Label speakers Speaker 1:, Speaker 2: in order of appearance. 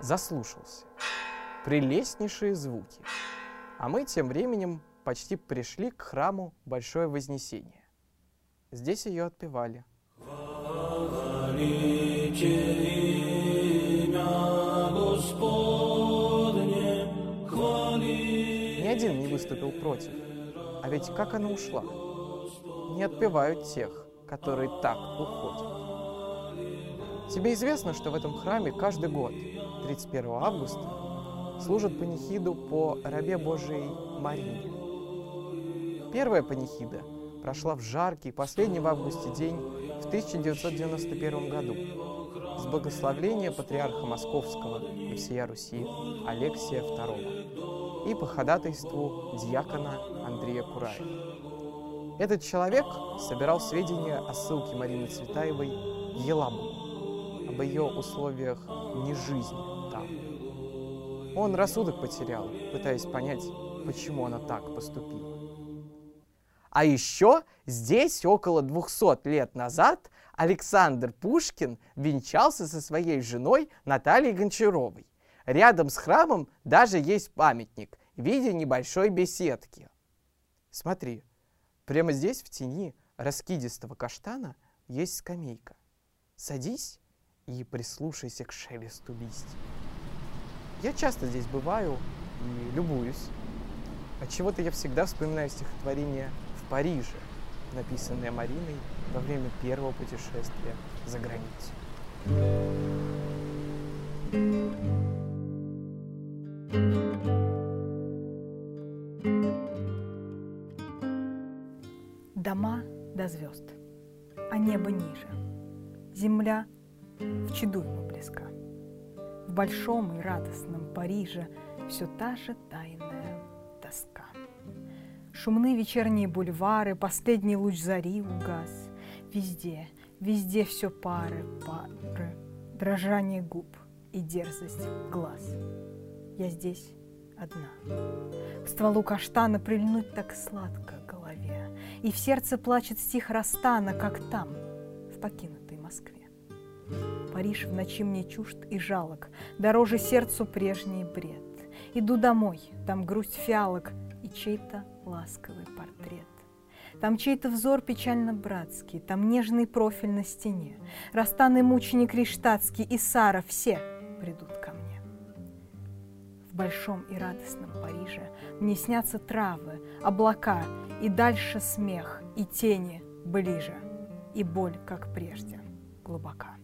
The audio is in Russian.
Speaker 1: заслушался. Прелестнейшие звуки. А мы тем временем почти пришли к храму Большое Вознесение. Здесь ее отпевали. Ни один не выступил против. А ведь как она ушла? Не отпевают тех, которые так уходят. Тебе известно, что в этом храме каждый год, 31 августа, служат панихиду по рабе Божией Марине. Первая панихида прошла в жаркий, последний в августе день в 1991 году с благословления патриарха Московского и всея Руси Алексия II и по ходатайству диакона Андрея Кураева. Этот человек собирал сведения о ссылке Марины Цветаевой в Еламу, об ее условиях не жизни там. Он рассудок потерял, пытаясь понять, почему она так поступила. А еще здесь около 200 лет назад Александр Пушкин венчался со своей женой Натальей Гончаровой. Рядом с храмом даже есть памятник в виде небольшой беседки. Смотри, прямо здесь в тени раскидистого каштана есть скамейка. Садись и прислушайся к шелесту листьев. Я часто здесь бываю и любуюсь. Отчего-то я всегда вспоминаю стихотворение Париже, написанное Мариной во время первого путешествия за границу.
Speaker 2: Дома до звезд, а небо ниже. Земля в чаду ему близка. В большом и радостном Париже все та же тайная тоска. Шумны вечерние бульвары, последний луч зари угас. Везде, везде все пары, пары, дрожание губ и дерзость глаз. Я здесь одна. К стволу каштана прильнуть так сладко голове, И в сердце плачет стих Растана, как там, в покинутой Москве. Париж в ночи мне чужд и жалок, Дороже сердцу прежний бред. Иду домой, там грусть фиалок И чей-то ласковый портрет. Там чей-то взор печально-братский, Там нежный профиль на стене. Растанный мученик Риштатский и Сара все придут ко мне. В большом и радостном Париже Мне снятся травы, облака, И дальше смех, и тени ближе, И боль, как прежде, глубока.